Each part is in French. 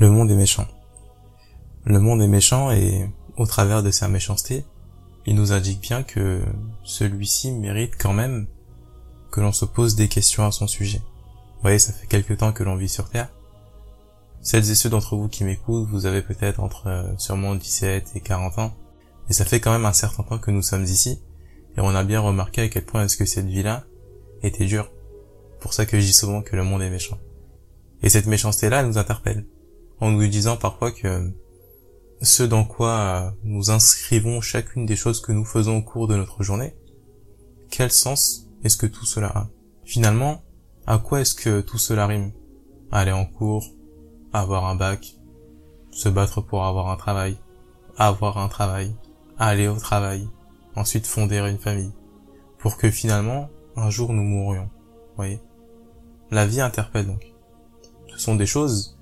Le monde est méchant. Le monde est méchant et, au travers de sa méchanceté, il nous indique bien que celui-ci mérite quand même que l'on se pose des questions à son sujet. Vous voyez, ça fait quelque temps que l'on vit sur Terre. Celles et ceux d'entre vous qui m'écoutent, vous avez peut-être entre euh, sûrement 17 et 40 ans, et ça fait quand même un certain temps que nous sommes ici, et on a bien remarqué à quel point est-ce que cette vie-là était dure. Pour ça que je dis souvent que le monde est méchant. Et cette méchanceté-là nous interpelle en nous disant parfois que ce dans quoi nous inscrivons chacune des choses que nous faisons au cours de notre journée, quel sens est-ce que tout cela a? Finalement, à quoi est-ce que tout cela rime? Aller en cours, avoir un bac, se battre pour avoir un travail, avoir un travail, aller au travail, ensuite fonder une famille, pour que finalement, un jour nous mourions. Voyez? La vie interpelle donc. Ce sont des choses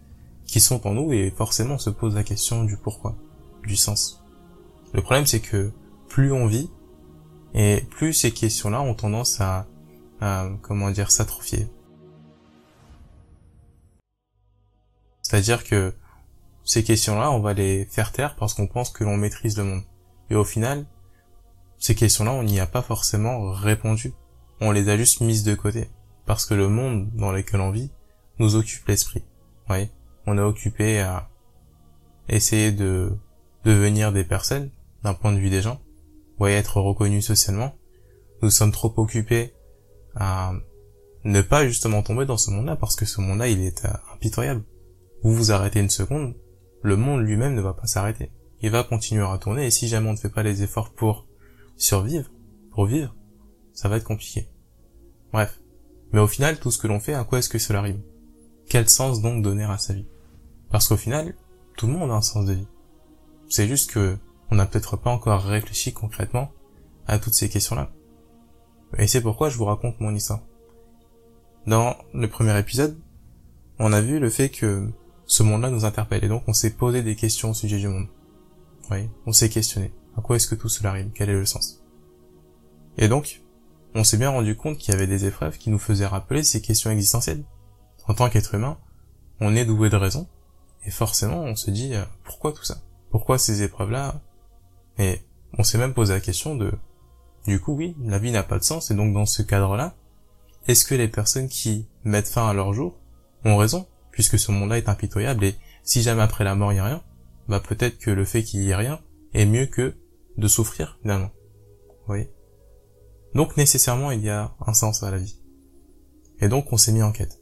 qui sont en nous et forcément on se pose la question du pourquoi, du sens. Le problème c'est que plus on vit et plus ces questions-là ont tendance à, comment dire s'atrophier. C'est-à-dire que ces questions-là, on va les faire taire parce qu'on pense que l'on maîtrise le monde. Et au final, ces questions-là, on n'y a pas forcément répondu. On les a juste mises de côté. Parce que le monde dans lequel on vit nous occupe l'esprit. Oui on est occupé à essayer de devenir des personnes d'un point de vue des gens, ou à être reconnus socialement. Nous sommes trop occupés à ne pas justement tomber dans ce monde-là parce que ce monde-là, il est euh, impitoyable. Vous vous arrêtez une seconde, le monde lui-même ne va pas s'arrêter. Il va continuer à tourner et si jamais on ne fait pas les efforts pour survivre, pour vivre, ça va être compliqué. Bref. Mais au final, tout ce que l'on fait, à quoi est-ce que cela rime? Quel sens donc donner à sa vie? Parce qu'au final, tout le monde a un sens de vie. C'est juste que on n'a peut-être pas encore réfléchi concrètement à toutes ces questions-là. Et c'est pourquoi je vous raconte mon histoire. Dans le premier épisode, on a vu le fait que ce monde-là nous interpelle et donc on s'est posé des questions au sujet du monde. Oui, on s'est questionné. À quoi est-ce que tout cela arrive? Quel est le sens? Et donc, on s'est bien rendu compte qu'il y avait des épreuves qui nous faisaient rappeler ces questions existentielles. En tant qu'être humain, on est doué de raison, et forcément, on se dit, euh, pourquoi tout ça? Pourquoi ces épreuves-là? Et on s'est même posé la question de, du coup, oui, la vie n'a pas de sens, et donc dans ce cadre-là, est-ce que les personnes qui mettent fin à leur jour ont raison? Puisque ce monde-là est impitoyable, et si jamais après la mort il n'y a rien, bah peut-être que le fait qu'il y ait rien est mieux que de souffrir, finalement. Vous voyez? Donc nécessairement, il y a un sens à la vie. Et donc on s'est mis en quête.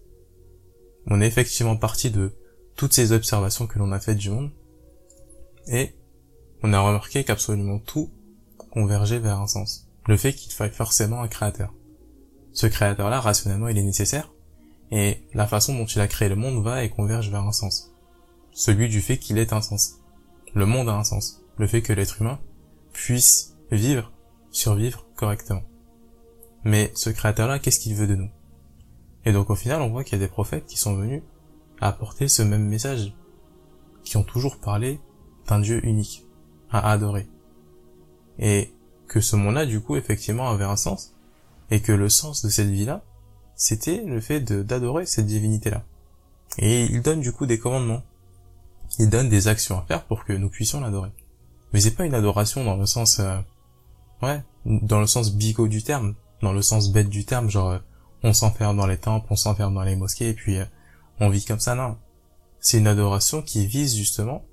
On est effectivement parti de toutes ces observations que l'on a faites du monde, et on a remarqué qu'absolument tout convergeait vers un sens. Le fait qu'il faille forcément un créateur. Ce créateur-là, rationnellement, il est nécessaire, et la façon dont il a créé le monde va et converge vers un sens. Celui du fait qu'il ait un sens. Le monde a un sens. Le fait que l'être humain puisse vivre, survivre correctement. Mais ce créateur-là, qu'est-ce qu'il veut de nous? Et donc au final, on voit qu'il y a des prophètes qui sont venus apporter ce même message, qui ont toujours parlé d'un Dieu unique, à adorer. Et que ce monde-là, du coup, effectivement, avait un sens, et que le sens de cette vie-là, c'était le fait d'adorer cette divinité-là. Et il donne du coup des commandements. Il donne des actions à faire pour que nous puissions l'adorer. Mais c'est pas une adoration dans le sens, euh, ouais, dans le sens bigot du terme, dans le sens bête du terme, genre euh, on s'enferme dans les temples, on s'enferme dans les mosquées, et puis euh, on vit comme ça, non. C'est une adoration qui vise justement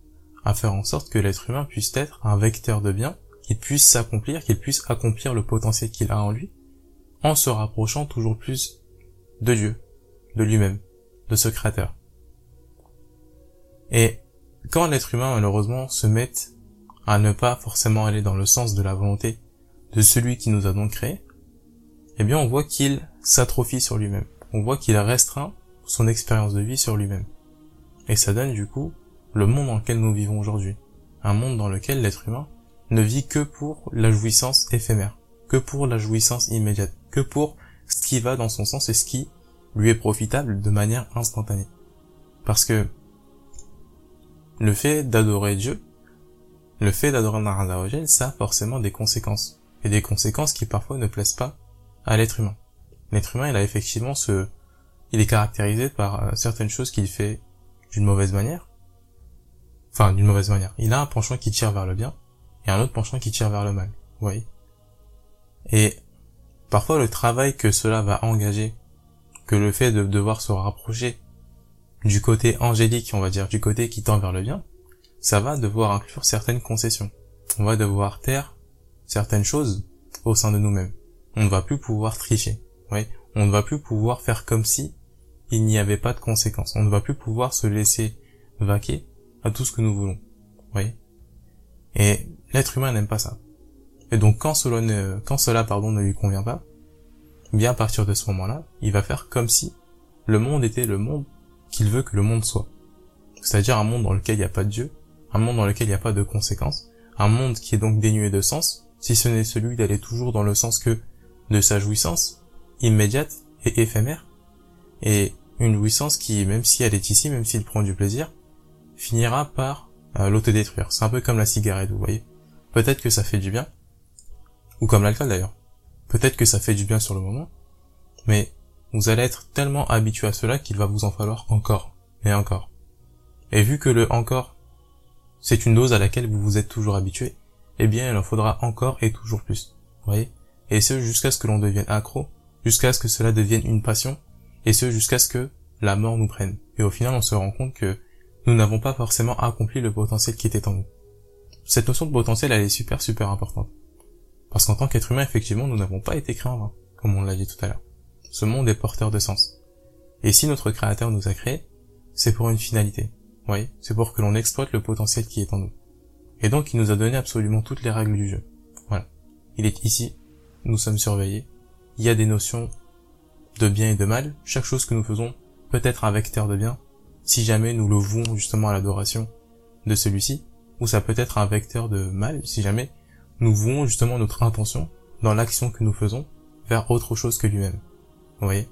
à faire en sorte que l'être humain puisse être un vecteur de bien, qu'il puisse s'accomplir, qu'il puisse accomplir le potentiel qu'il a en lui, en se rapprochant toujours plus de Dieu, de lui-même, de ce créateur. Et quand l'être humain malheureusement se met à ne pas forcément aller dans le sens de la volonté de celui qui nous a donc créé, eh bien on voit qu'il s'atrophie sur lui-même. On voit qu'il restreint son expérience de vie sur lui-même. Et ça donne du coup le monde dans lequel nous vivons aujourd'hui. Un monde dans lequel l'être humain ne vit que pour la jouissance éphémère, que pour la jouissance immédiate, que pour ce qui va dans son sens et ce qui lui est profitable de manière instantanée. Parce que le fait d'adorer Dieu, le fait d'adorer Narazawajel, ça a forcément des conséquences. Et des conséquences qui parfois ne plaisent pas à l'être humain. L'être humain, il a effectivement ce, il est caractérisé par euh, certaines choses qu'il fait d'une mauvaise manière, enfin d'une mauvaise manière. Il a un penchant qui tire vers le bien et un autre penchant qui tire vers le mal. Vous voyez? Et parfois le travail que cela va engager, que le fait de devoir se rapprocher du côté angélique, on va dire, du côté qui tend vers le bien, ça va devoir inclure certaines concessions. On va devoir taire certaines choses au sein de nous-mêmes. On ne va plus pouvoir tricher. Oui, on ne va plus pouvoir faire comme si il n'y avait pas de conséquences. On ne va plus pouvoir se laisser vaquer à tout ce que nous voulons. Oui. Et l'être humain n'aime pas ça. Et donc quand cela ne, quand cela pardon ne lui convient pas, bien à partir de ce moment-là, il va faire comme si le monde était le monde qu'il veut que le monde soit. C'est-à-dire un monde dans lequel il n'y a pas de Dieu, un monde dans lequel il n'y a pas de conséquences, un monde qui est donc dénué de sens, si ce n'est celui d'aller toujours dans le sens que de sa jouissance, immédiate et éphémère, et une jouissance qui, même si elle est ici, même s'il prend du plaisir, finira par euh, l'autodétruire. C'est un peu comme la cigarette, vous voyez. Peut-être que ça fait du bien, ou comme l'alcool d'ailleurs. Peut-être que ça fait du bien sur le moment, mais vous allez être tellement habitué à cela qu'il va vous en falloir encore et encore. Et vu que le encore, c'est une dose à laquelle vous vous êtes toujours habitué, eh bien il en faudra encore et toujours plus. Vous voyez? Et ce jusqu'à ce que l'on devienne accro, jusqu'à ce que cela devienne une passion, et ce jusqu'à ce que la mort nous prenne. Et au final on se rend compte que nous n'avons pas forcément accompli le potentiel qui était en nous. Cette notion de potentiel elle est super super importante. Parce qu'en tant qu'être humain, effectivement, nous n'avons pas été créés en vain, comme on l'a dit tout à l'heure. Ce monde est porteur de sens. Et si notre créateur nous a créés, c'est pour une finalité. Oui, c'est pour que l'on exploite le potentiel qui est en nous. Et donc il nous a donné absolument toutes les règles du jeu. Voilà. Il est ici, nous sommes surveillés, il y a des notions de bien et de mal, chaque chose que nous faisons peut être un vecteur de bien, si jamais nous le vouons justement à l'adoration de celui-ci, ou ça peut être un vecteur de mal, si jamais nous vouons justement notre intention dans l'action que nous faisons vers autre chose que lui-même. Vous voyez?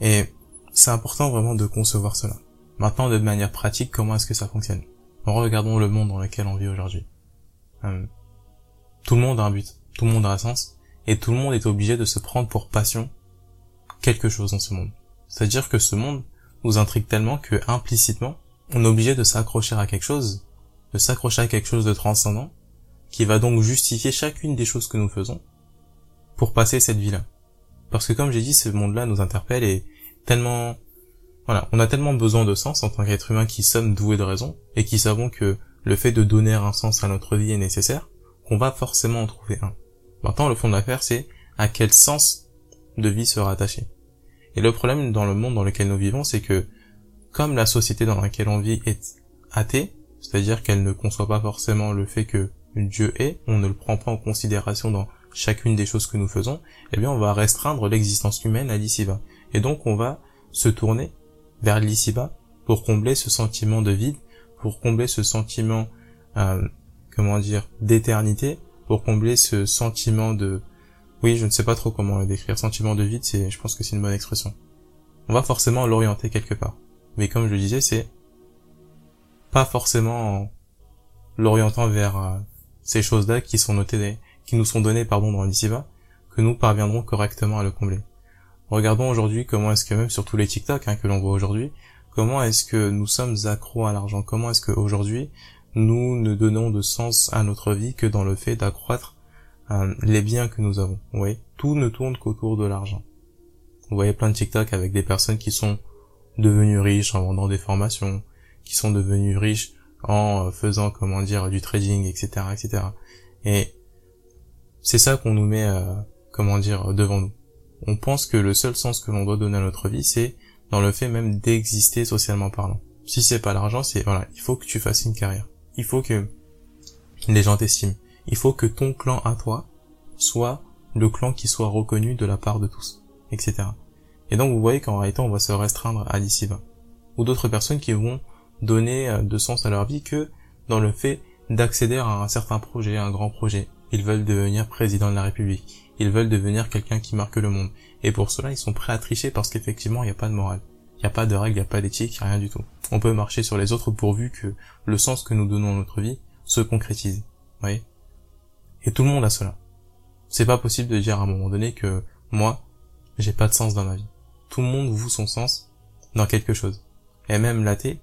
Et c'est important vraiment de concevoir cela. Maintenant, de manière pratique, comment est-ce que ça fonctionne? Regardons le monde dans lequel on vit aujourd'hui. Euh, tout le monde a un but, tout le monde a un sens, et tout le monde est obligé de se prendre pour passion quelque chose dans ce monde. C'est-à-dire que ce monde nous intrigue tellement que implicitement, on est obligé de s'accrocher à quelque chose, de s'accrocher à quelque chose de transcendant, qui va donc justifier chacune des choses que nous faisons pour passer cette vie-là. Parce que comme j'ai dit, ce monde-là nous interpelle et tellement, voilà, on a tellement besoin de sens en tant qu'être humain qui sommes doués de raison et qui savons que le fait de donner un sens à notre vie est nécessaire, qu'on va forcément en trouver un. Maintenant, le fond de l'affaire, c'est à quel sens de vie se rattacher. Et le problème dans le monde dans lequel nous vivons, c'est que comme la société dans laquelle on vit est athée, c'est-à-dire qu'elle ne conçoit pas forcément le fait que Dieu est, on ne le prend pas en considération dans chacune des choses que nous faisons, eh bien on va restreindre l'existence humaine à l'ici-bas. Et donc on va se tourner vers l'ici-bas pour combler ce sentiment de vide, pour combler ce sentiment, euh, comment dire, d'éternité, pour combler ce sentiment de, oui, je ne sais pas trop comment le décrire, sentiment de vide, c'est, je pense que c'est une bonne expression. On va forcément l'orienter quelque part. Mais comme je le disais, c'est pas forcément en l'orientant vers euh, ces choses-là qui sont notées, qui nous sont données, pardon, dans l'ici-bas, que nous parviendrons correctement à le combler. Regardons aujourd'hui comment est-ce que même sur tous les TikTok hein, que l'on voit aujourd'hui, comment est-ce que nous sommes accros à l'argent, comment est-ce qu'aujourd'hui nous ne donnons de sens à notre vie que dans le fait d'accroître euh, les biens que nous avons. Vous voyez, tout ne tourne qu'autour de l'argent. Vous voyez plein de TikTok avec des personnes qui sont devenues riches en vendant des formations, qui sont devenues riches en euh, faisant, comment dire, du trading, etc., etc. Et c'est ça qu'on nous met, euh, comment dire, devant nous. On pense que le seul sens que l'on doit donner à notre vie, c'est dans le fait même d'exister socialement parlant. Si c'est pas l'argent, c'est voilà, il faut que tu fasses une carrière. Il faut que les gens t'estiment il faut que ton clan à toi soit le clan qui soit reconnu de la part de tous, etc. Et donc vous voyez qu'en réalité on va se restreindre à l'ici-bas. Ou d'autres personnes qui vont donner euh, de sens à leur vie que dans le fait d'accéder à un certain projet, un grand projet. Ils veulent devenir président de la République. Ils veulent devenir quelqu'un qui marque le monde. Et pour cela, ils sont prêts à tricher parce qu'effectivement, il n'y a pas de morale. Il n'y a pas de règles, il n'y a pas d'éthique, rien du tout. On peut marcher sur les autres pourvu que le sens que nous donnons à notre vie se concrétise. Vous voyez? Et tout le monde a cela. C'est pas possible de dire à un moment donné que moi, j'ai pas de sens dans ma vie. Tout le monde voue son sens dans quelque chose. Et même l'athée,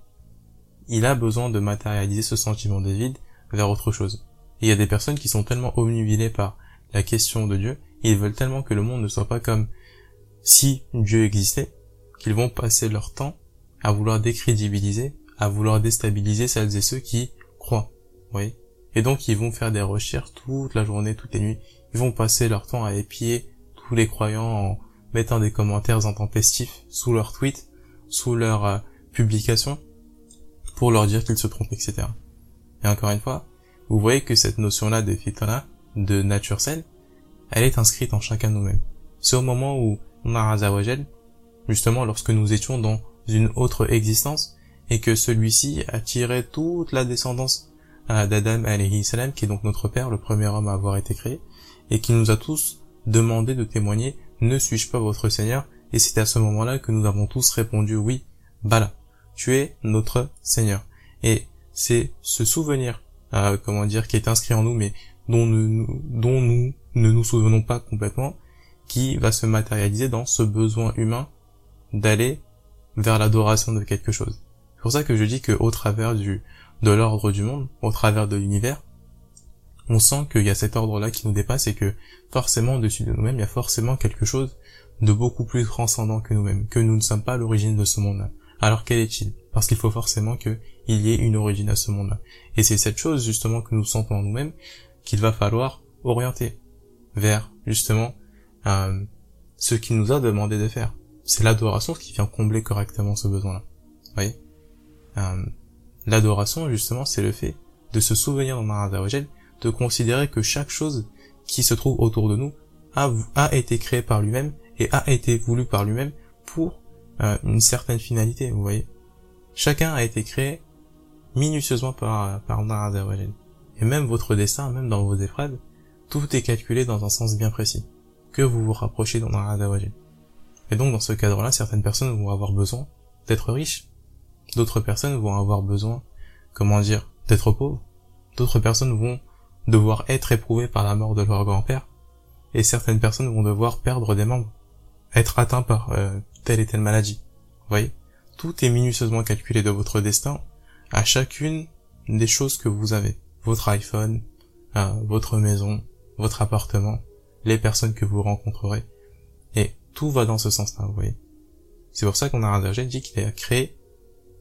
il a besoin de matérialiser ce sentiment de vide vers autre chose. Il y a des personnes qui sont tellement omnubilées par la question de Dieu, ils veulent tellement que le monde ne soit pas comme si Dieu existait, qu'ils vont passer leur temps à vouloir décrédibiliser, à vouloir déstabiliser celles et ceux qui croient. Oui. Et donc ils vont faire des recherches toute la journée, toutes les nuits. Ils vont passer leur temps à épier tous les croyants en mettant des commentaires intempestifs sous leurs tweets, sous leurs euh, publications, pour leur dire qu'ils se trompent, etc. Et encore une fois, vous voyez que cette notion-là de fitana, de nature saine, elle est inscrite en chacun de nous-mêmes. C'est au moment où on justement lorsque nous étions dans une autre existence, et que celui-ci a tiré toute la descendance d'Adam alayhi salam, qui est donc notre père, le premier homme à avoir été créé, et qui nous a tous demandé de témoigner, ne suis-je pas votre Seigneur? Et c'est à ce moment-là que nous avons tous répondu oui, Bala, tu es notre Seigneur. Et c'est ce souvenir, euh, comment dire, qui est inscrit en nous, mais dont nous, dont nous ne nous souvenons pas complètement, qui va se matérialiser dans ce besoin humain d'aller vers l'adoration de quelque chose. C'est pour ça que je dis que au travers du de l'ordre du monde, au travers de l'univers, on sent qu'il y a cet ordre-là qui nous dépasse et que forcément au-dessus de nous-mêmes, il y a forcément quelque chose de beaucoup plus transcendant que nous-mêmes, que nous ne sommes pas l'origine de ce monde-là. Alors quel est-il? Parce qu'il faut forcément qu'il y ait une origine à ce monde-là. Et c'est cette chose justement que nous sentons en nous-mêmes qu'il va falloir orienter vers justement euh, ce qu'il nous a demandé de faire. C'est l'adoration qui vient combler correctement ce besoin-là. Vous voyez? Euh, L'adoration, justement, c'est le fait de se souvenir dans de considérer que chaque chose qui se trouve autour de nous a, été créée par lui-même et a été voulu par lui-même pour euh, une certaine finalité, vous voyez. Chacun a été créé minutieusement par, par Et même votre destin, même dans vos épreuves, tout est calculé dans un sens bien précis. Que vous vous rapprochez dans Et donc, dans ce cadre-là, certaines personnes vont avoir besoin d'être riches. D'autres personnes vont avoir besoin, comment dire, d'être pauvres. D'autres personnes vont devoir être éprouvées par la mort de leur grand-père. Et certaines personnes vont devoir perdre des membres. Être atteints par euh, telle et telle maladie. Vous voyez? Tout est minutieusement calculé de votre destin à chacune des choses que vous avez. Votre iPhone, euh, votre maison, votre appartement, les personnes que vous rencontrerez. Et tout va dans ce sens-là, vous voyez? C'est pour ça qu'on a un dit qu'il a créé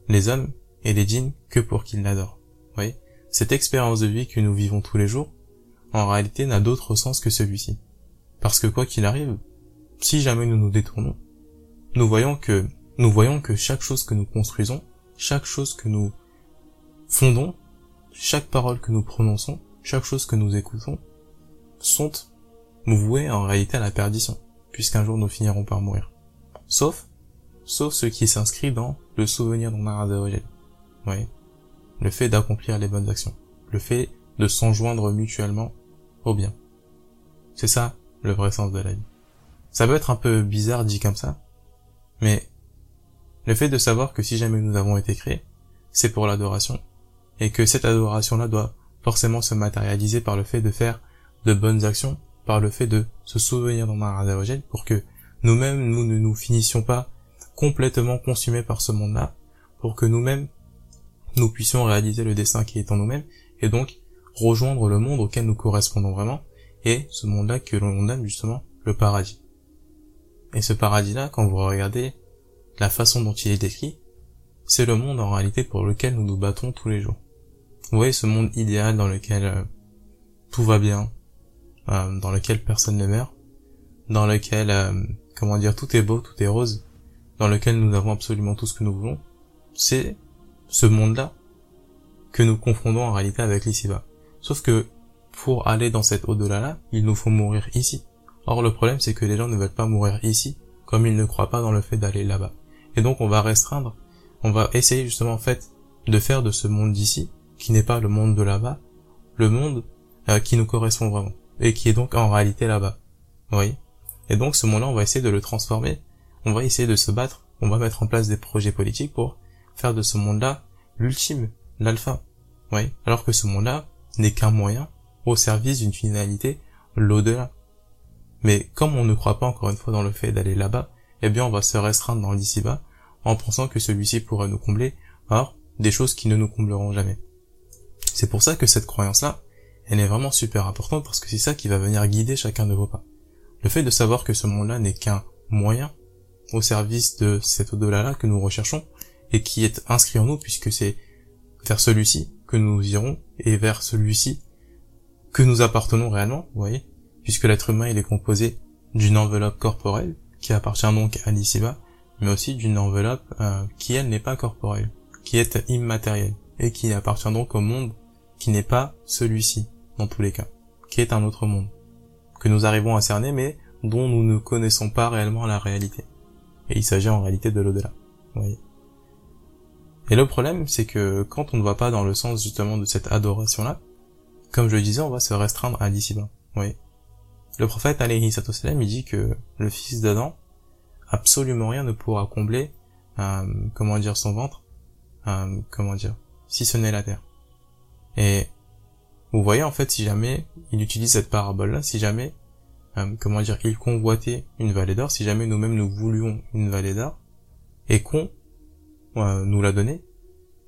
les hommes et les djinns que pour qu'ils l'adorent. Voyez? Cette expérience de vie que nous vivons tous les jours, en réalité n'a d'autre sens que celui-ci. Parce que quoi qu'il arrive, si jamais nous nous détournons, nous voyons que, nous voyons que chaque chose que nous construisons, chaque chose que nous fondons, chaque parole que nous prononçons, chaque chose que nous écoutons, sont voués en réalité à la perdition, puisqu'un jour nous finirons par mourir. Sauf, sauf ce qui s'inscrit dans le souvenir de Vous Oui. Le fait d'accomplir les bonnes actions. Le fait de s'enjoindre mutuellement au bien. C'est ça, le vrai sens de la vie. Ça peut être un peu bizarre dit comme ça, mais le fait de savoir que si jamais nous avons été créés, c'est pour l'adoration, et que cette adoration-là doit forcément se matérialiser par le fait de faire de bonnes actions, par le fait de se souvenir d'un Azzawajal pour que nous-mêmes, nous ne nous finissions pas complètement consumés par ce monde-là, pour que nous-mêmes, nous puissions réaliser le destin qui est en nous-mêmes, et donc rejoindre le monde auquel nous correspondons vraiment, et ce monde-là que l'on nomme justement le paradis. Et ce paradis-là, quand vous regardez la façon dont il est décrit, c'est le monde en réalité pour lequel nous nous battons tous les jours. Vous voyez ce monde idéal dans lequel euh, tout va bien, euh, dans lequel personne ne meurt, dans lequel, euh, comment dire, tout est beau, tout est rose, dans lequel nous avons absolument tout ce que nous voulons, c'est ce monde-là que nous confondons en réalité avec l'ici-bas. Sauf que pour aller dans cet au-delà-là, il nous faut mourir ici. Or le problème c'est que les gens ne veulent pas mourir ici, comme ils ne croient pas dans le fait d'aller là-bas. Et donc on va restreindre, on va essayer justement en fait de faire de ce monde d'ici, qui n'est pas le monde de là-bas, le monde euh, qui nous correspond vraiment et qui est donc en réalité là-bas. Oui. Et donc ce monde-là, on va essayer de le transformer. On va essayer de se battre. On va mettre en place des projets politiques pour faire de ce monde-là l'ultime, l'alpha. Oui. Alors que ce monde-là n'est qu'un moyen au service d'une finalité, l'au-delà. Mais comme on ne croit pas encore une fois dans le fait d'aller là-bas, eh bien on va se restreindre dans l'ici-bas en pensant que celui-ci pourrait nous combler. Or, des choses qui ne nous combleront jamais. C'est pour ça que cette croyance-là, elle est vraiment super importante parce que c'est ça qui va venir guider chacun de vos pas. Le fait de savoir que ce monde-là n'est qu'un moyen au service de cet au-delà-là que nous recherchons et qui est inscrit en nous puisque c'est vers celui-ci que nous irons et vers celui-ci que nous appartenons réellement, vous voyez, puisque l'être humain il est composé d'une enveloppe corporelle qui appartient donc à l'ici-bas, mais aussi d'une enveloppe euh, qui elle n'est pas corporelle, qui est immatérielle et qui appartient donc au monde qui n'est pas celui-ci dans tous les cas, qui est un autre monde que nous arrivons à cerner mais dont nous ne connaissons pas réellement la réalité. Et il s'agit en réalité de l'au-delà. Et le problème, c'est que quand on ne va pas dans le sens justement de cette adoration-là, comme je le disais, on va se restreindre à l'ici-bas. Oui. Le prophète, alayhi il dit que le fils d'Adam, absolument rien ne pourra combler, euh, comment dire, son ventre, euh, comment dire, si ce n'est la terre. Et vous voyez, en fait, si jamais il utilise cette parabole-là, si jamais, euh, comment dire, il convoitait une vallée d'or, si jamais nous-mêmes nous voulions une vallée d'or, et qu'on nous la donnait,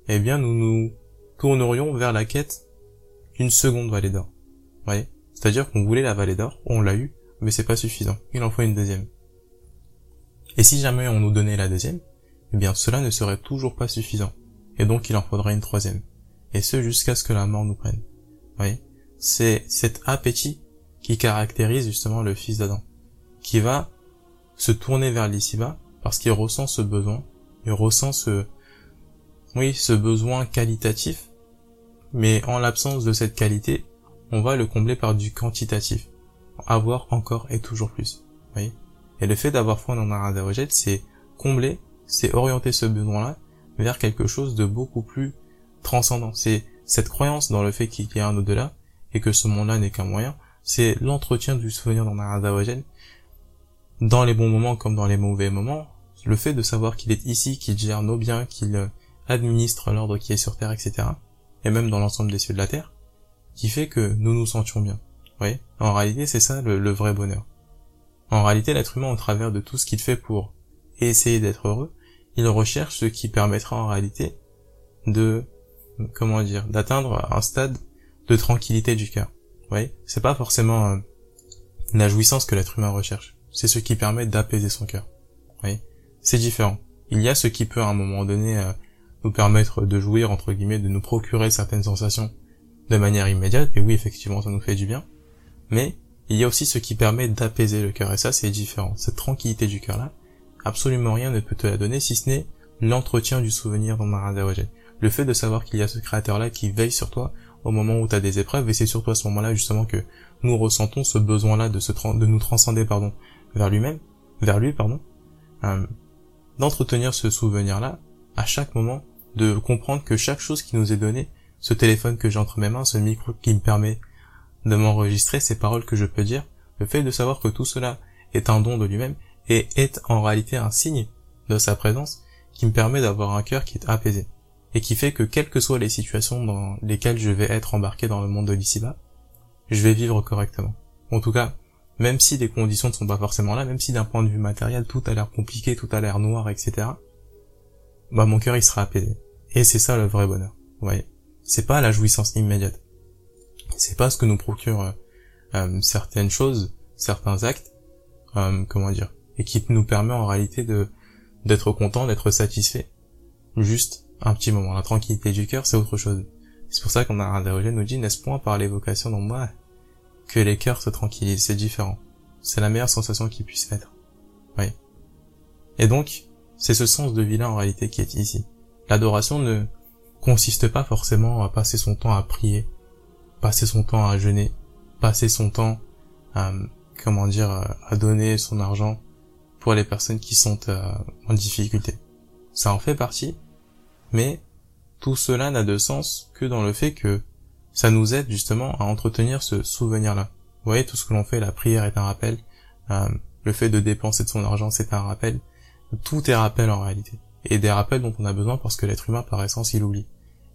eh bien, nous nous tournerions vers la quête d'une seconde vallée d'or. voyez? C'est-à-dire qu'on voulait la vallée d'or, on l'a eu, mais c'est pas suffisant. Il en faut une deuxième. Et si jamais on nous donnait la deuxième, eh bien cela ne serait toujours pas suffisant. Et donc il en faudrait une troisième. Et ce jusqu'à ce que la mort nous prenne. voyez? C'est cet appétit qui caractérise justement le fils d'Adam. Qui va se tourner vers l'ici-bas parce qu'il ressent ce besoin. Il ressent ce, oui, ce besoin qualitatif. Mais en l'absence de cette qualité, on va le combler par du quantitatif. Avoir encore et toujours plus. voyez et le fait d'avoir foi dans un rejet, c'est combler, c'est orienter ce besoin-là vers quelque chose de beaucoup plus transcendant. C'est cette croyance dans le fait qu'il y a un au-delà et que ce monde-là n'est qu'un moyen. C'est l'entretien du souvenir dans un dans les bons moments comme dans les mauvais moments. Le fait de savoir qu'il est ici, qu'il gère nos biens, qu'il administre l'ordre qui est sur Terre, etc. Et même dans l'ensemble des cieux de la Terre, qui fait que nous nous sentions bien. Oui. En réalité, c'est ça le vrai bonheur. En réalité, l'être humain, au travers de tout ce qu'il fait pour essayer d'être heureux, il recherche ce qui permettra en réalité de, comment dire, d'atteindre un stade de tranquillité du cœur. Oui, c'est pas forcément euh, la jouissance que l'être humain recherche. C'est ce qui permet d'apaiser son cœur. Oui, c'est différent. Il y a ce qui peut à un moment donné euh, nous permettre de jouir entre guillemets, de nous procurer certaines sensations de manière immédiate. Et oui, effectivement, ça nous fait du bien. Mais il y a aussi ce qui permet d'apaiser le cœur, et ça c'est différent. Cette tranquillité du cœur-là, absolument rien ne peut te la donner si ce n'est l'entretien du souvenir dans Maradawajé. Le fait de savoir qu'il y a ce créateur-là qui veille sur toi au moment où tu as des épreuves, et c'est surtout à ce moment-là justement que nous ressentons ce besoin-là de, se de nous transcender pardon, vers lui-même, vers lui, pardon, euh, d'entretenir ce souvenir-là à chaque moment, de comprendre que chaque chose qui nous est donnée, ce téléphone que j'ai entre mes mains, ce micro qui me permet de m'enregistrer ces paroles que je peux dire, le fait de savoir que tout cela est un don de lui-même et est en réalité un signe de sa présence qui me permet d'avoir un cœur qui est apaisé et qui fait que quelles que soient les situations dans lesquelles je vais être embarqué dans le monde de l'ici-bas, je vais vivre correctement. En tout cas, même si les conditions ne sont pas forcément là, même si d'un point de vue matériel tout a l'air compliqué, tout a l'air noir, etc., bah mon cœur il sera apaisé. Et c'est ça le vrai bonheur. Vous voyez. C'est pas la jouissance immédiate c'est pas ce que nous procure euh, euh, certaines choses, certains actes, euh, comment dire, et qui nous permet en réalité de d'être content, d'être satisfait, juste un petit moment. La tranquillité du cœur, c'est autre chose. C'est pour ça qu'on a un nous dit, n'est-ce point par l'évocation dans moi que les cœurs se tranquillisent, c'est différent. C'est la meilleure sensation qui puisse être. Oui. Et donc, c'est ce sens de vie-là en réalité qui est ici. L'adoration ne consiste pas forcément à passer son temps à prier, passer son temps à jeûner, passer son temps à, comment dire, à donner son argent pour les personnes qui sont euh, en difficulté. Ça en fait partie, mais tout cela n'a de sens que dans le fait que ça nous aide justement à entretenir ce souvenir-là. Vous voyez, tout ce que l'on fait, la prière est un rappel, euh, le fait de dépenser de son argent, c'est un rappel. Tout est rappel en réalité. Et des rappels dont on a besoin parce que l'être humain, par essence, il oublie.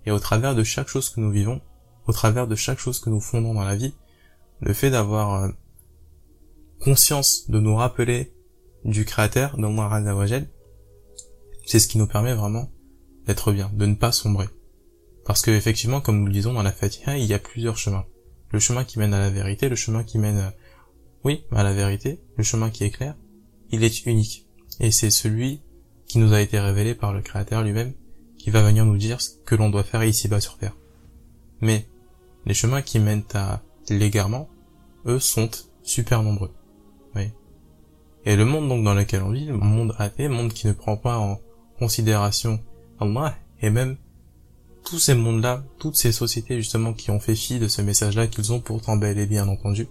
Et au travers de chaque chose que nous vivons, au travers de chaque chose que nous fondons dans la vie, le fait d'avoir euh, conscience de nous rappeler du créateur, d'Allah Azzawajal, c'est ce qui nous permet vraiment d'être bien, de ne pas sombrer. Parce que effectivement, comme nous le disons dans la Fatiha, il y a plusieurs chemins. Le chemin qui mène à la vérité, le chemin qui mène, oui, à la vérité, le chemin qui est clair, il est unique. Et c'est celui qui nous a été révélé par le Créateur lui-même, qui va venir nous dire ce que l'on doit faire ici-bas sur Terre. Mais, les chemins qui mènent à l'égarement, eux, sont super nombreux. Oui. Et le monde donc dans lequel on vit, le monde athée, monde qui ne prend pas en considération Et même tous ces mondes-là, toutes ces sociétés justement qui ont fait fi de ce message-là qu'ils ont pourtant bel et bien entendu,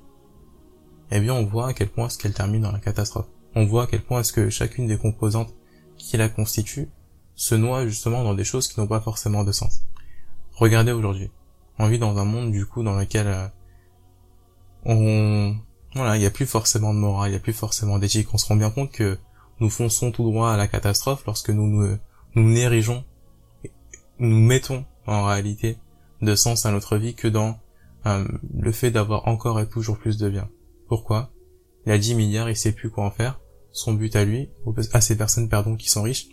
eh bien on voit à quel point est-ce qu'elle termine dans la catastrophe. On voit à quel point est-ce que chacune des composantes qui la constituent se noie justement dans des choses qui n'ont pas forcément de sens. Regardez aujourd'hui. On vit dans un monde du coup dans lequel euh, on voilà, il n'y a plus forcément de morale, il n'y a plus forcément d'éthique. On se rend bien compte que nous fonçons tout droit à la catastrophe lorsque nous nous, nous n'érigeons nous mettons en réalité de sens à notre vie que dans euh, le fait d'avoir encore et toujours plus de biens. Pourquoi? Il a 10 milliards, il sait plus quoi en faire. Son but à lui, à ces personnes pardon qui sont riches,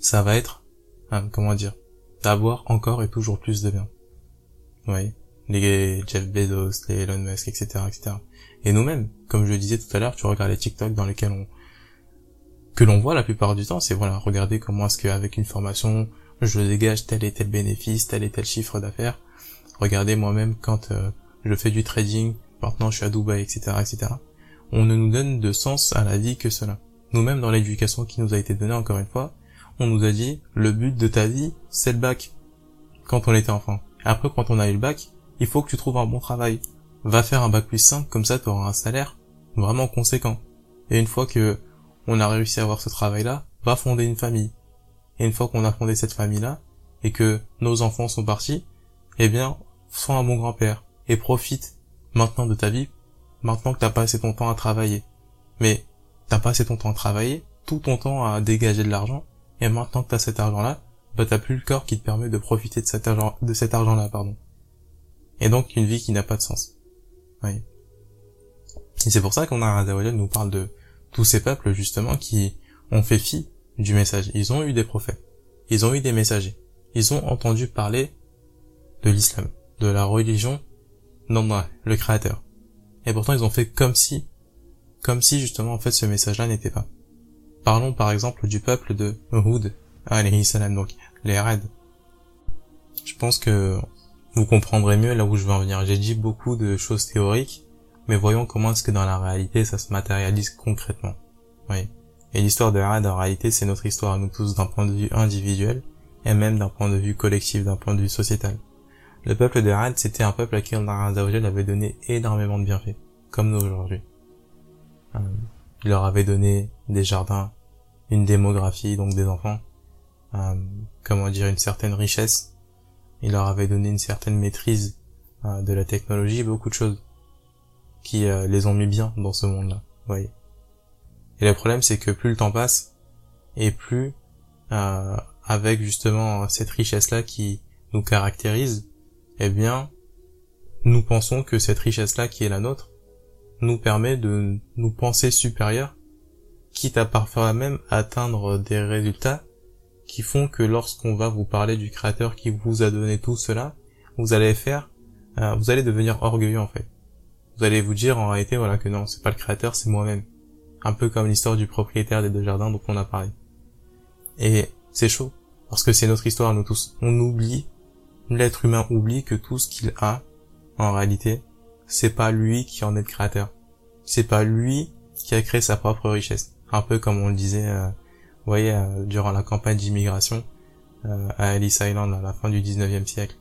ça va être, euh, comment dire, d'avoir encore et toujours plus de biens. Oui, les Jeff Bezos, les Elon Musk, etc., etc. Et nous-mêmes, comme je le disais tout à l'heure, tu regardes les TikTok dans lesquels on que l'on voit la plupart du temps, c'est voilà, regarder comment est-ce qu'avec une formation, je dégage tel et tel bénéfice, tel et tel chiffre d'affaires. Regardez moi-même quand euh, je fais du trading, maintenant je suis à Dubaï, etc., etc. On ne nous donne de sens à la vie que cela. Nous-mêmes dans l'éducation qui nous a été donnée encore une fois, on nous a dit le but de ta vie c'est le bac quand on était enfant. Après quand on a eu le bac, il faut que tu trouves un bon travail. Va faire un bac plus 5 comme ça tu auras un salaire vraiment conséquent. Et une fois que on a réussi à avoir ce travail-là, va fonder une famille. Et une fois qu'on a fondé cette famille-là, et que nos enfants sont partis, eh bien, sois un bon grand-père, et profite maintenant de ta vie, maintenant que t'as passé ton temps à travailler. Mais, t'as passé ton temps à travailler, tout ton temps à dégager de l'argent, et maintenant que t'as cet argent-là, bah t'as plus le corps qui te permet de profiter de cet argent-là, pardon. Et donc, une vie qui n'a pas de sens. Oui. Et c'est pour ça qu'on a nous parle de tous ces peuples, justement, qui ont fait fi du message. Ils ont eu des prophètes. Ils ont eu des messagers. Ils ont entendu parler de l'islam, de la religion non, le créateur. Et pourtant ils ont fait comme si, comme si justement en fait ce message-là n'était pas. Parlons par exemple du peuple de Hud, alayhi salam, donc les Raids. Je pense que vous comprendrez mieux là où je veux en venir. J'ai dit beaucoup de choses théoriques, mais voyons comment est-ce que dans la réalité ça se matérialise concrètement. Oui. Et l'histoire de Had, en réalité, c'est notre histoire à nous tous d'un point de vue individuel, et même d'un point de vue collectif, d'un point de vue sociétal. Le peuple de Had, c'était un peuple à qui Allah avait donné énormément de bienfaits, comme nous aujourd'hui. Euh, il leur avait donné des jardins, une démographie, donc des enfants, euh, comment dire, une certaine richesse. Il leur avait donné une certaine maîtrise euh, de la technologie, beaucoup de choses qui les ont mis bien dans ce monde-là, voyez. Et le problème, c'est que plus le temps passe, et plus euh, avec justement cette richesse-là qui nous caractérise, eh bien, nous pensons que cette richesse-là qui est la nôtre nous permet de nous penser supérieurs, quitte à parfois même atteindre des résultats qui font que lorsqu'on va vous parler du créateur qui vous a donné tout cela, vous allez faire, euh, vous allez devenir orgueilleux en fait. Vous allez vous dire en réalité voilà que non, c'est pas le créateur, c'est moi-même un peu comme l'histoire du propriétaire des deux jardins dont on a parlé. Et c'est chaud, parce que c'est notre histoire nous tous. On oublie, l'être humain oublie que tout ce qu'il a, en réalité, c'est pas lui qui en est le créateur. C'est pas lui qui a créé sa propre richesse. Un peu comme on le disait, euh, vous voyez, euh, durant la campagne d'immigration euh, à Ellis Island à la fin du 19e siècle,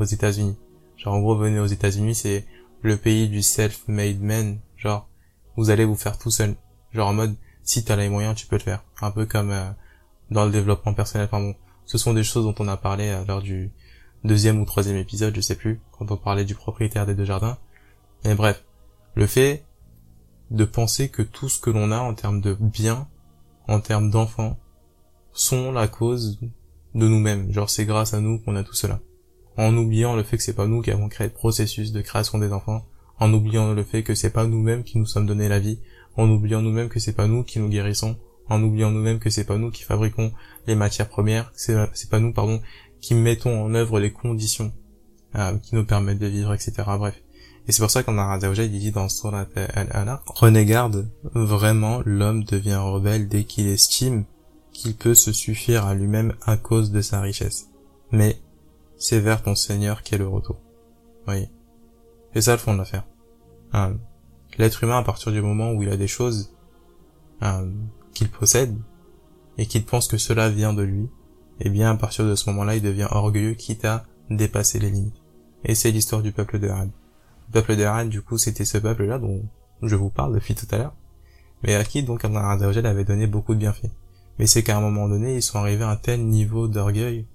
aux États-Unis. Genre en gros, venez aux États-Unis, c'est le pays du self-made man. Genre, vous allez vous faire tout seul. Genre en mode, si t'as les moyens, tu peux le faire. Un peu comme euh, dans le développement personnel. Enfin bon, ce sont des choses dont on a parlé euh, lors du deuxième ou troisième épisode, je sais plus, quand on parlait du propriétaire des deux jardins. Mais bref, le fait de penser que tout ce que l'on a en termes de biens, en termes d'enfants, sont la cause de nous-mêmes. Genre c'est grâce à nous qu'on a tout cela. En oubliant le fait que c'est pas nous qui avons créé le processus de création des enfants, en oubliant le fait que c'est pas nous-mêmes qui nous sommes donné la vie, en oubliant nous-mêmes que c'est pas nous qui nous guérissons, en oubliant nous-mêmes que c'est pas nous qui fabriquons les matières premières, c'est pas nous pardon qui mettons en œuvre les conditions euh, qui nous permettent de vivre, etc. Bref. Et c'est pour ça qu'on a il dit dans Surat al-Alaq, prenez garde, vraiment l'homme devient rebelle dès qu'il estime qu'il peut se suffire à lui-même à cause de sa richesse. Mais c'est vers ton Seigneur qu'est le retour. Oui. C'est ça le fond de l'affaire. Euh, l'être humain, à partir du moment où il a des choses euh, qu'il possède, et qu'il pense que cela vient de lui, eh bien à partir de ce moment-là, il devient orgueilleux, quitte à dépasser les limites. Et c'est l'histoire du peuple de Han. Le peuple de Han, du coup, c'était ce peuple-là dont je vous parle depuis tout à l'heure, mais à qui donc Allah avait donné beaucoup de bienfaits. Mais c'est qu'à un moment donné, ils sont arrivés à un tel niveau d'orgueil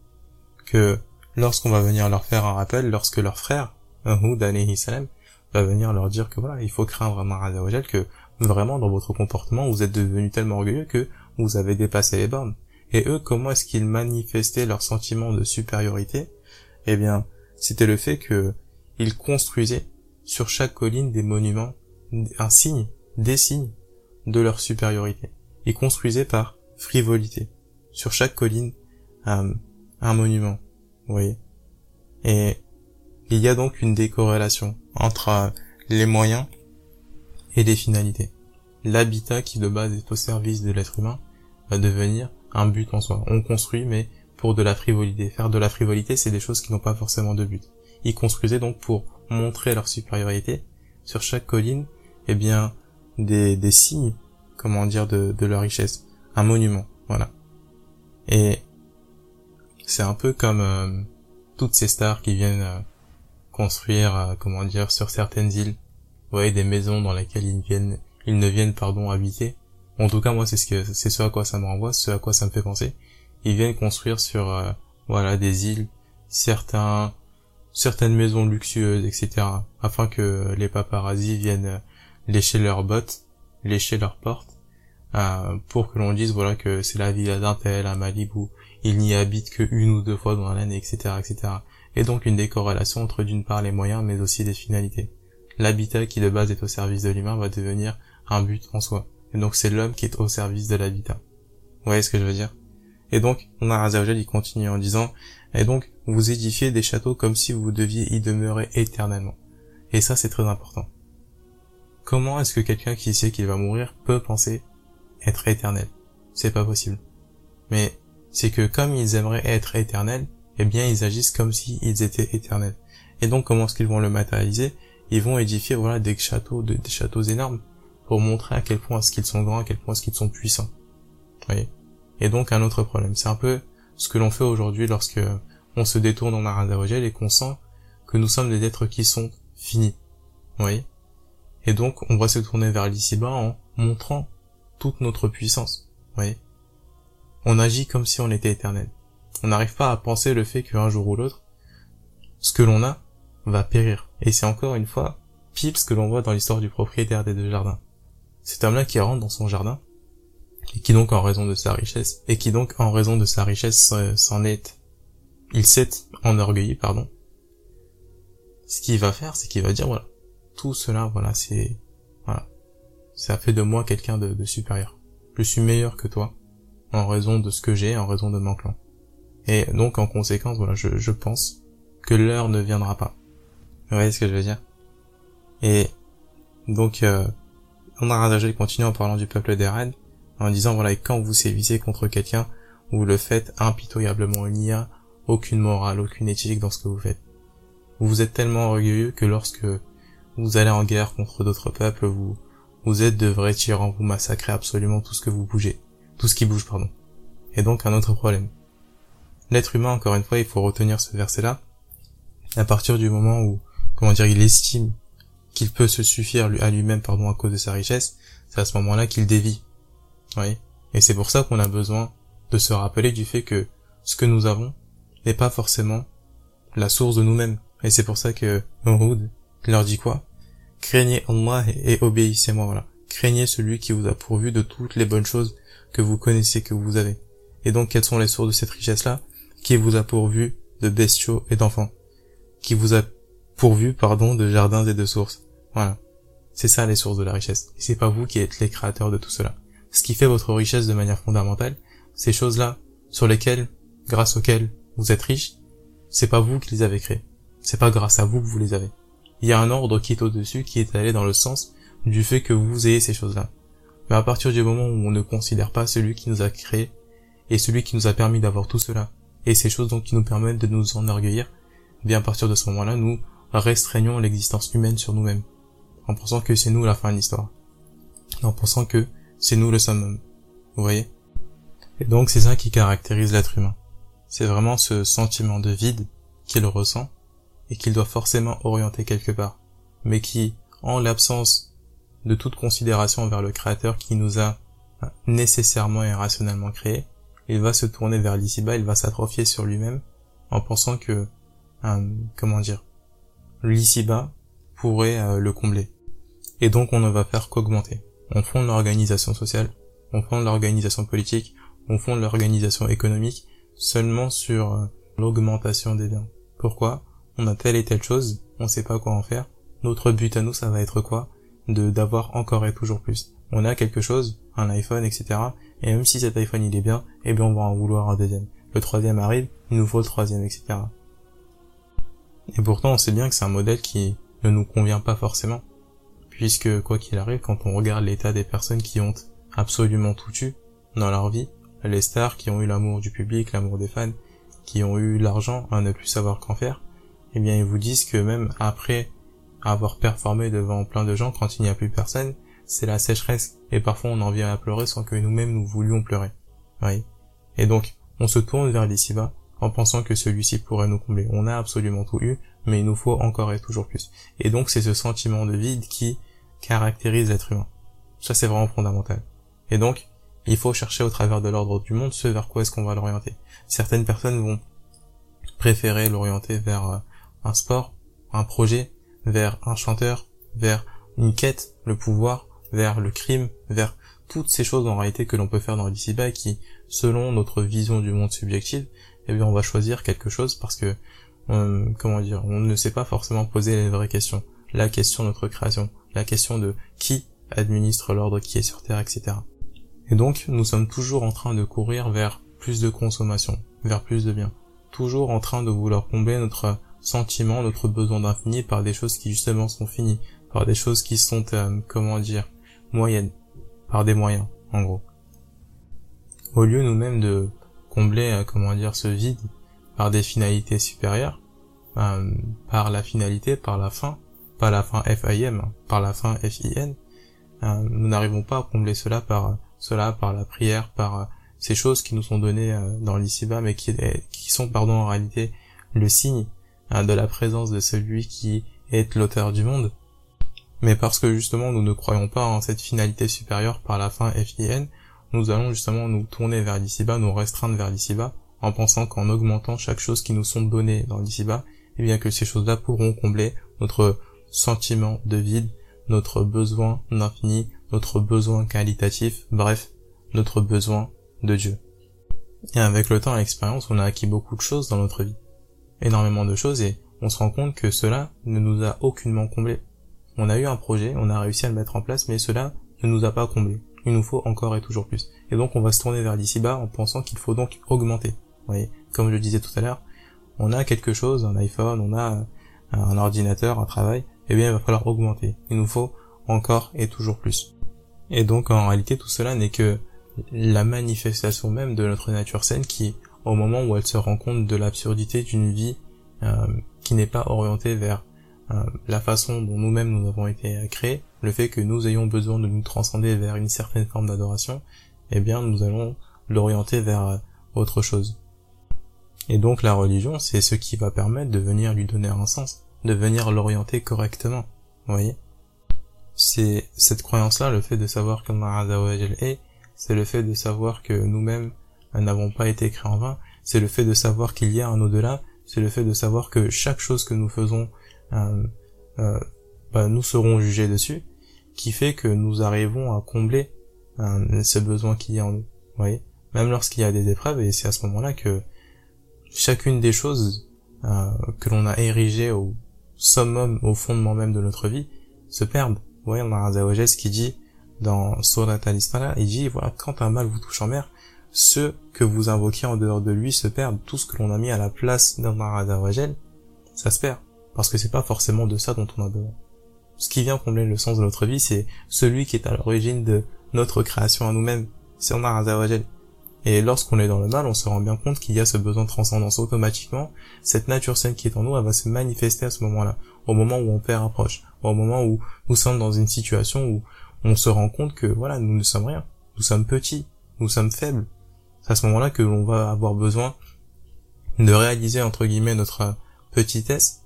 que lorsqu'on va venir leur faire un rappel, lorsque leur frère, Hud salam, va venir leur dire que voilà, il faut craindre Allah que vraiment dans votre comportement, vous êtes devenus tellement orgueilleux que vous avez dépassé les bornes. Et eux, comment est-ce qu'ils manifestaient leur sentiment de supériorité? Eh bien, c'était le fait que ils construisaient sur chaque colline des monuments, un signe, des signes de leur supériorité. Ils construisaient par frivolité. Sur chaque colline, un monument. Vous voyez Et il y a donc une décorrélation entre les moyens et les finalités. L'habitat qui de base est au service de l'être humain va devenir un but en soi. On construit mais pour de la frivolité. Faire de la frivolité, c'est des choses qui n'ont pas forcément de but. Ils construisaient donc pour montrer leur supériorité sur chaque colline, eh bien, des, des signes, comment dire, de, de leur richesse. Un monument, voilà. Et c'est un peu comme euh, toutes ces stars qui viennent euh, construire, euh, comment dire, sur certaines îles, vous voyez, des maisons dans lesquelles ils viennent, ils ne viennent, pardon, habiter. En tout cas, moi, c'est ce que, c'est ce à quoi ça me renvoie, ce à quoi ça me fait penser. Ils viennent construire sur, voilà, des îles, certains, certaines maisons luxueuses, etc., afin que les paparazzis viennent lécher leurs bottes, lécher leurs portes, euh, pour que l'on dise voilà que c'est la ville d'un tel à Malibu, il n'y habite que une ou deux fois dans l'année, etc., etc. Et donc une décorrélation entre d'une part les moyens, mais aussi les finalités. L'habitat qui de base est au service de l'humain va devenir un but en soi. Et donc c'est l'homme qui est au service de l'habitat. Vous voyez ce que je veux dire? Et donc, on a il continue en disant, et donc, vous édifiez des châteaux comme si vous deviez y demeurer éternellement. Et ça, c'est très important. Comment est-ce que quelqu'un qui sait qu'il va mourir peut penser être éternel? C'est pas possible. Mais c'est que comme ils aimeraient être éternels, eh bien ils agissent comme s'ils étaient éternels. Et donc comment est-ce qu'ils vont le matérialiser? Ils vont édifier voilà des châteaux, des châteaux énormes pour montrer à quel point est-ce qu'ils sont grands, à quel point est-ce qu'ils sont puissants. voyez? Et donc un autre problème, c'est un peu ce que l'on fait aujourd'hui lorsque on se détourne en Aradavogel et qu'on sent que nous sommes des êtres qui sont finis. Voyez? Et donc on va se tourner vers l'ici-bas en montrant toute notre puissance. voyez? On agit comme si on était éternel. On n'arrive pas à penser le fait qu'un jour ou l'autre, ce que l'on a va périr. Et c'est encore une fois pile ce que l'on voit dans l'histoire du propriétaire des deux jardins. Cet homme-là qui rentre dans son jardin, et qui donc en raison de sa richesse, et qui donc en raison de sa richesse s'en est, il s'est enorgueilli, pardon. Ce qu'il va faire, c'est qu'il va dire voilà, tout cela, voilà, c'est, voilà, ça fait de moi quelqu'un de, supérieur. Je suis meilleur que toi, en raison de ce que j'ai, en raison de mon clan. Et donc, en conséquence, voilà, je, je pense que l'heure ne viendra pas. Vous voyez ce que je veux dire? Et donc, euh, on a Rajal continue en parlant du peuple d'Eren, en disant, voilà, quand vous sévissez contre quelqu'un, vous le faites impitoyablement, il n'y a aucune morale, aucune éthique dans ce que vous faites. Vous êtes tellement orgueilleux que lorsque vous allez en guerre contre d'autres peuples, vous, vous êtes de vrais tyrans, vous massacrez absolument tout ce que vous bougez. Tout ce qui bouge, pardon. Et donc un autre problème. L'être humain, encore une fois, il faut retenir ce verset-là, à partir du moment où, comment dire, il estime qu'il peut se suffire à lui-même, pardon, à cause de sa richesse, c'est à ce moment-là qu'il dévie. Oui. Et c'est pour ça qu'on a besoin de se rappeler du fait que ce que nous avons n'est pas forcément la source de nous-mêmes. Et c'est pour ça que Hud leur dit quoi? Craignez Allah et obéissez-moi, voilà. Craignez celui qui vous a pourvu de toutes les bonnes choses que vous connaissez, que vous avez. Et donc, quelles sont les sources de cette richesse-là Qui vous a pourvu de bestiaux et d'enfants Qui vous a pourvu, pardon, de jardins et de sources Voilà. C'est ça les sources de la richesse. C'est pas vous qui êtes les créateurs de tout cela. ce qui fait votre richesse de manière fondamentale, ces choses-là sur lesquelles, grâce auxquelles vous êtes riche, c'est pas vous qui les avez créées. C'est pas grâce à vous que vous les avez. Il y a un ordre qui est au-dessus, qui est allé dans le sens du fait que vous ayez ces choses-là. Mais à partir du moment où on ne considère pas celui qui nous a créé et celui qui nous a permis d'avoir tout cela et ces choses donc qui nous permettent de nous enorgueillir, eh bien à partir de ce moment-là, nous restreignons l'existence humaine sur nous-mêmes en pensant que c'est nous la fin de l'histoire. En pensant que c'est nous le summum. Vous voyez? Et donc c'est ça qui caractérise l'être humain. C'est vraiment ce sentiment de vide qu'il ressent et qu'il doit forcément orienter quelque part, mais qui, en l'absence de toute considération envers le Créateur qui nous a nécessairement et rationnellement créé, il va se tourner vers l'ici-bas, il va s'atrophier sur lui-même en pensant que, euh, comment dire, l'ici-bas pourrait euh, le combler. Et donc on ne va faire qu'augmenter. On fonde l'organisation sociale, on fonde l'organisation politique, on fonde l'organisation économique seulement sur euh, l'augmentation des biens. Pourquoi? On a telle et telle chose, on sait pas quoi en faire. Notre but à nous, ça va être quoi? De d'avoir encore et toujours plus. On a quelque chose, un iPhone, etc. Et même si cet iPhone il est bien, eh bien on va en vouloir un deuxième. Le troisième arrive, il nous faut le troisième, etc. Et pourtant on sait bien que c'est un modèle qui ne nous convient pas forcément puisque quoi qu'il arrive, quand on regarde l'état des personnes qui ont absolument tout eu dans leur vie, les stars qui ont eu l'amour du public, l'amour des fans, qui ont eu l'argent à ne plus savoir qu'en faire, eh bien ils vous disent que même après avoir performé devant plein de gens, quand il n'y a plus personne, c'est la sécheresse, et parfois on en vient à pleurer sans que nous-mêmes nous voulions pleurer. Oui. Et donc, on se tourne vers l'ici-bas, en pensant que celui-ci pourrait nous combler. On a absolument tout eu, mais il nous faut encore et toujours plus. Et donc c'est ce sentiment de vide qui caractérise l'être humain. Ça c'est vraiment fondamental. Et donc, il faut chercher au travers de l'ordre du monde ce vers quoi est-ce qu'on va l'orienter. Certaines personnes vont préférer l'orienter vers euh, un sport, un projet, vers un chanteur, vers une quête, le pouvoir, vers le crime, vers toutes ces choses en réalité que l'on peut faire dans l'ici-bas qui, selon notre vision du monde subjective, eh bien on va choisir quelque chose parce que, euh, comment dire, on ne sait pas forcément poser les vraies questions. La question de notre création, la question de qui administre l'ordre qui est sur Terre, etc. Et donc, nous sommes toujours en train de courir vers plus de consommation, vers plus de biens. Toujours en train de vouloir combler notre sentiment, notre besoin d'infini par des choses qui justement sont finies, par des choses qui sont, euh, comment dire, moyennes, par des moyens, en gros. Au lieu nous-mêmes de combler, euh, comment dire, ce vide par des finalités supérieures, euh, par la finalité, par la fin, pas la fin FIM, par la fin FIN, euh, nous n'arrivons pas à combler cela par cela, par la prière, par euh, ces choses qui nous sont données euh, dans l'ici-bas, mais qui sont, pardon, en réalité le signe de la présence de celui qui est l'auteur du monde. Mais parce que justement nous ne croyons pas en cette finalité supérieure par la fin FIN, nous allons justement nous tourner vers l'ici-bas, nous restreindre vers l'ici-bas, en pensant qu'en augmentant chaque chose qui nous sont données dans l'ici-bas, eh bien que ces choses-là pourront combler notre sentiment de vide, notre besoin d'infini, notre besoin qualitatif, bref, notre besoin de Dieu. Et avec le temps et l'expérience, on a acquis beaucoup de choses dans notre vie. Énormément de choses et on se rend compte que cela ne nous a aucunement comblé. On a eu un projet, on a réussi à le mettre en place, mais cela ne nous a pas comblé. Il nous faut encore et toujours plus. Et donc on va se tourner vers l'ici-bas en pensant qu'il faut donc augmenter. Vous voyez, comme je le disais tout à l'heure, on a quelque chose, un iPhone, on a un ordinateur, un travail, eh bien il va falloir augmenter. Il nous faut encore et toujours plus. Et donc en réalité tout cela n'est que la manifestation même de notre nature saine qui, au moment où elle se rend compte de l'absurdité d'une vie euh, qui n'est pas orientée vers euh, la façon dont nous-mêmes nous avons été créés, le fait que nous ayons besoin de nous transcender vers une certaine forme d'adoration, eh bien nous allons l'orienter vers euh, autre chose. Et donc la religion, c'est ce qui va permettre de venir lui donner un sens de venir l'orienter correctement. Vous voyez? C'est cette croyance-là, le fait de savoir Azawajal est, c'est le fait de savoir que nous-mêmes n'avons pas été créés en vain, c'est le fait de savoir qu'il y a un au-delà, c'est le fait de savoir que chaque chose que nous faisons, euh, euh, bah, nous serons jugés dessus, qui fait que nous arrivons à combler euh, ce besoin qu'il y a en nous. Vous voyez? Même lorsqu'il y a des épreuves, et c'est à ce moment-là que chacune des choses euh, que l'on a érigées au summum, au fondement même de notre vie, se perdent. Ouais, on a un qui dit, dans Surat al il dit, voilà, quand un mal vous touche en mer, ceux que vous invoquez en dehors de lui se perdent, tout ce que l'on a mis à la place d'un Azawajal, ça se perd. Parce que c'est pas forcément de ça dont on a besoin. Ce qui vient combler le sens de notre vie, c'est celui qui est à l'origine de notre création à nous-mêmes. C'est Allah Azawajal. Et lorsqu'on est dans le mal, on se rend bien compte qu'il y a ce besoin de transcendance automatiquement. Cette nature saine qui est en nous, elle va se manifester à ce moment-là. Au moment où on perd approche. Au moment où nous sommes dans une situation où on se rend compte que, voilà, nous ne sommes rien. Nous sommes petits. Nous sommes faibles. C'est à ce moment-là que l'on va avoir besoin de réaliser, entre guillemets, notre petitesse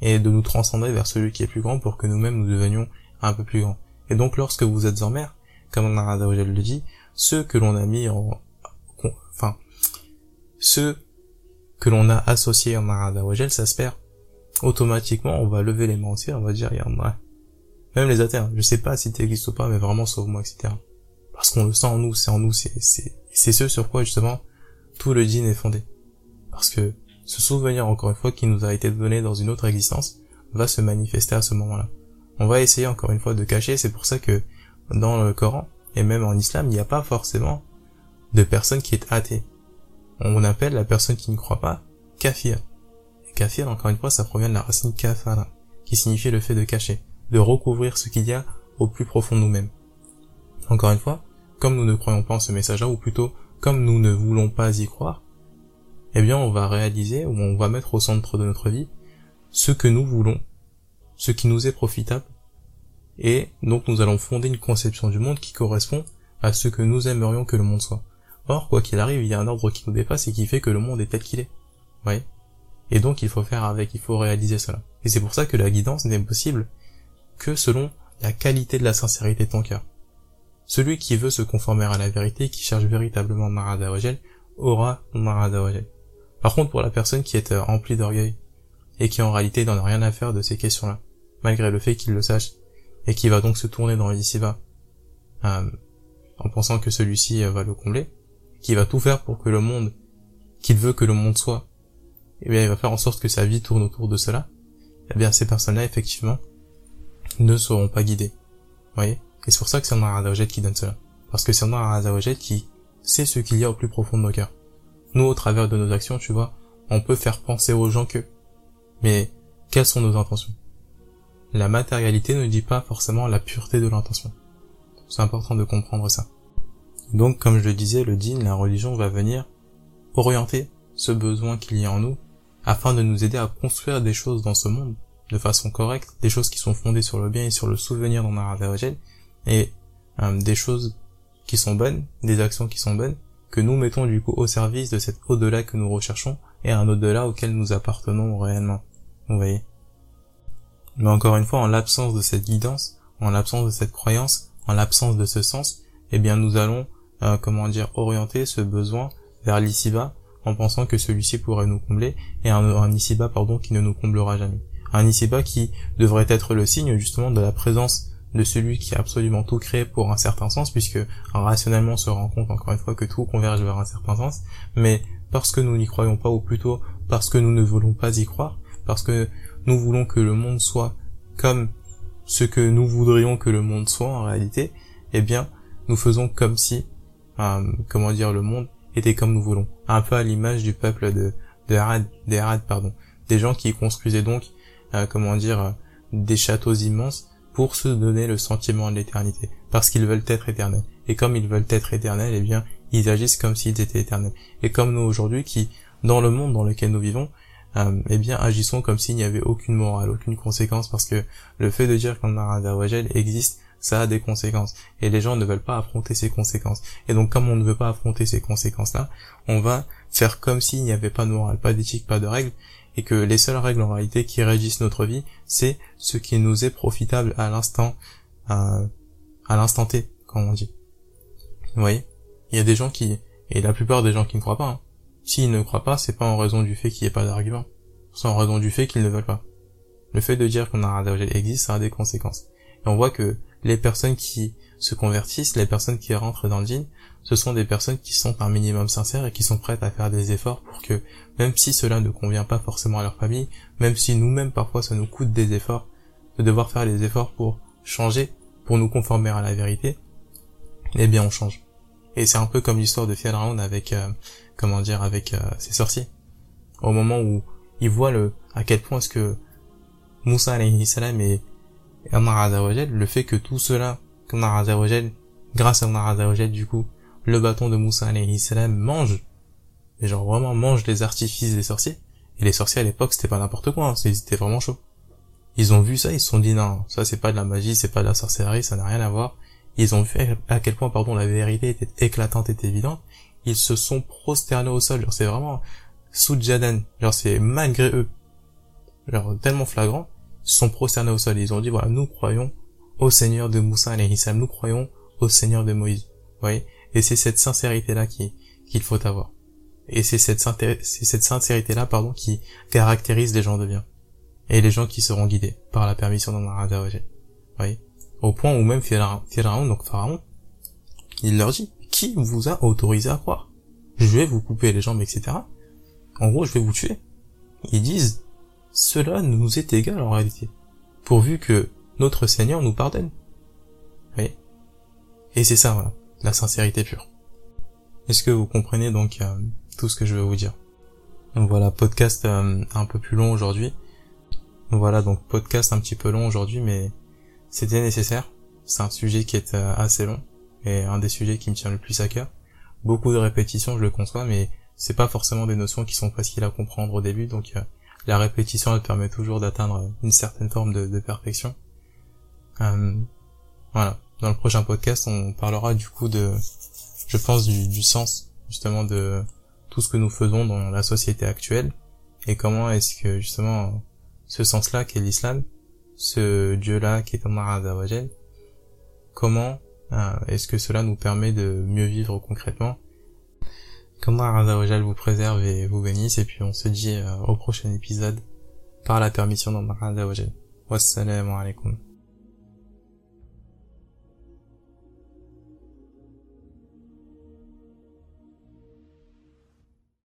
et de nous transcender vers celui qui est plus grand pour que nous-mêmes nous devenions un peu plus grands. Et donc, lorsque vous êtes en mer, comme on le dit, ceux que l'on a mis en, enfin, ceux que l'on a associés en Aradawajel, ça se perd. Automatiquement, on va lever les mains on va dire, a Même les athées, hein. je sais pas si tu existes ou pas, mais vraiment sauve-moi, etc. Parce qu'on le sent en nous, c'est en nous, c'est, c'est, ce sur quoi, justement, tout le djinn est fondé. Parce que ce souvenir, encore une fois, qui nous a été donné dans une autre existence, va se manifester à ce moment-là. On va essayer, encore une fois, de cacher, c'est pour ça que, dans le Coran, et même en islam, il n'y a pas forcément de personne qui est athée. On appelle la personne qui ne croit pas kafir. Et kafir, encore une fois, ça provient de la racine kafara, qui signifie le fait de cacher, de recouvrir ce qu'il y a au plus profond de nous-mêmes. Encore une fois, comme nous ne croyons pas en ce message-là, ou plutôt comme nous ne voulons pas y croire, eh bien on va réaliser, ou on va mettre au centre de notre vie, ce que nous voulons, ce qui nous est profitable, et donc nous allons fonder une conception du monde qui correspond à ce que nous aimerions que le monde soit. Or, quoi qu'il arrive, il y a un ordre qui nous dépasse et qui fait que le monde est tel qu'il est. Oui. Et donc, il faut faire avec, il faut réaliser cela. Et c'est pour ça que la guidance n'est possible que selon la qualité de la sincérité de ton cœur. Celui qui veut se conformer à la vérité, qui cherche véritablement Marada aura Marada Par contre, pour la personne qui est euh, remplie d'orgueil, et qui en réalité n'en a rien à faire de ces questions-là, malgré le fait qu'il le sache, et qui va donc se tourner dans l'ici-bas, euh, en pensant que celui-ci euh, va le combler, qui va tout faire pour que le monde, qu'il veut que le monde soit, eh bien, il va faire en sorte que sa vie tourne autour de cela, eh bien, ces personnes-là, effectivement, ne seront pas guidées. Vous voyez? Et c'est pour ça que c'est un Aradawajed qui donne cela. Parce que c'est un Aradawajed qui sait ce qu'il y a au plus profond de nos cœurs. Nous, au travers de nos actions, tu vois, on peut faire penser aux gens que, mais quelles sont nos intentions? La matérialité ne dit pas forcément la pureté de l'intention. C'est important de comprendre ça. Donc, comme je le disais, le dîn, la religion va venir orienter ce besoin qu'il y a en nous afin de nous aider à construire des choses dans ce monde de façon correcte, des choses qui sont fondées sur le bien et sur le souvenir dans Naravagel et euh, des choses qui sont bonnes, des actions qui sont bonnes, que nous mettons du coup au service de cet au-delà que nous recherchons et un au-delà auquel nous appartenons réellement. Vous voyez? Mais encore une fois, en l'absence de cette guidance, en l'absence de cette croyance, en l'absence de ce sens, eh bien nous allons euh, comment dire, orienter ce besoin vers l'ici-bas en pensant que celui-ci pourrait nous combler et un, un ici-bas pardon qui ne nous comblera jamais. Un ici-bas qui devrait être le signe justement de la présence de celui qui a absolument tout créé pour un certain sens puisque rationnellement on se rend compte encore une fois que tout converge vers un certain sens mais parce que nous n'y croyons pas ou plutôt parce que nous ne voulons pas y croire parce que nous voulons que le monde soit comme ce que nous voudrions que le monde soit en réalité eh bien nous faisons comme si comment dire, le monde était comme nous voulons. Un peu à l'image du peuple de, de Harad, des pardon. Des gens qui construisaient donc, euh, comment dire, euh, des châteaux immenses pour se donner le sentiment de l'éternité. Parce qu'ils veulent être éternels. Et comme ils veulent être éternels, eh bien, ils agissent comme s'ils étaient éternels. Et comme nous aujourd'hui, qui, dans le monde dans lequel nous vivons, euh, eh bien, agissons comme s'il n'y avait aucune morale, aucune conséquence, parce que le fait de dire qu'un Wajel existe ça a des conséquences. Et les gens ne veulent pas affronter ces conséquences. Et donc, comme on ne veut pas affronter ces conséquences-là, on va faire comme s'il n'y avait pas de morale, pas d'éthique, pas de règles, et que les seules règles en réalité qui régissent notre vie, c'est ce qui nous est profitable à l'instant, à, à l'instant T, comme on dit. Vous voyez? Il y a des gens qui, et la plupart des gens qui ne croient pas, hein, s'ils ne croient pas, c'est pas en raison du fait qu'il n'y ait pas d'argument. C'est en raison du fait qu'ils ne veulent pas. Le fait de dire qu'on a un existe, ça a des conséquences. Et on voit que les personnes qui se convertissent, les personnes qui rentrent dans le djinn, ce sont des personnes qui sont un minimum sincères et qui sont prêtes à faire des efforts pour que, même si cela ne convient pas forcément à leur famille, même si nous-mêmes parfois ça nous coûte des efforts, de devoir faire des efforts pour changer, pour nous conformer à la vérité, eh bien on change. Et c'est un peu comme l'histoire de Pharaon avec, euh, comment dire, avec euh, ses sorciers. Au moment où il voit le, à quel point est-ce que Moussa alayhi salam et Allah le fait que tout cela, grâce à Allah du coup, le bâton de Moussa alayhi salam mange, genre vraiment mange les artifices des sorciers. Et les sorciers à l'époque c'était pas n'importe quoi, hein, c'était vraiment chaud. Ils ont vu ça, ils se sont dit non, ça c'est pas de la magie, c'est pas de la sorcellerie, ça n'a rien à voir. Ils ont vu à quel point, pardon, la vérité était éclatante et évidente. Ils se sont prosternés au sol. Genre, c'est vraiment Jadan. Genre, c'est malgré eux. Genre, tellement flagrant. Sont prosternés au sol. Ils ont dit, voilà, nous croyons au Seigneur de Moussa alayhi salam. Nous croyons au Seigneur de Moïse. Vous voyez? Et c'est cette sincérité-là qui, qu'il faut avoir. Et c'est cette, cette sincérité-là, pardon, qui caractérise les gens de bien et les gens qui seront guidés par la permission d'Allah Vous voyez? Au point où même Pharaon, donc Pharaon, il leur dit, qui vous a autorisé à croire? Je vais vous couper les jambes, etc. En gros, je vais vous tuer. Ils disent, cela nous est égal en réalité, pourvu que notre Seigneur nous pardonne. Voyez? Et c'est ça, voilà, la sincérité pure. Est-ce que vous comprenez donc euh, tout ce que je veux vous dire? Donc voilà, podcast euh, un peu plus long aujourd'hui. Voilà, donc podcast un petit peu long aujourd'hui, mais c'était nécessaire. C'est un sujet qui est euh, assez long et un des sujets qui me tient le plus à cœur. Beaucoup de répétitions, je le conçois, mais c'est pas forcément des notions qui sont faciles à comprendre au début, donc la répétition elle permet toujours d'atteindre une certaine forme de, perfection. Euh, voilà. Dans le prochain podcast, on parlera du coup de, je pense, du, sens justement de tout ce que nous faisons dans la société actuelle et comment est-ce que justement ce sens-là qu'est l'islam, ce Dieu-là qui est Allah Azzawajal, comment euh, est-ce que cela nous permet de mieux vivre concrètement Qu'Allah Azzawajal vous préserve et vous bénisse, et puis on se dit euh, au prochain épisode par la permission d'Allah Azzawajal. Wassalamu alaikum.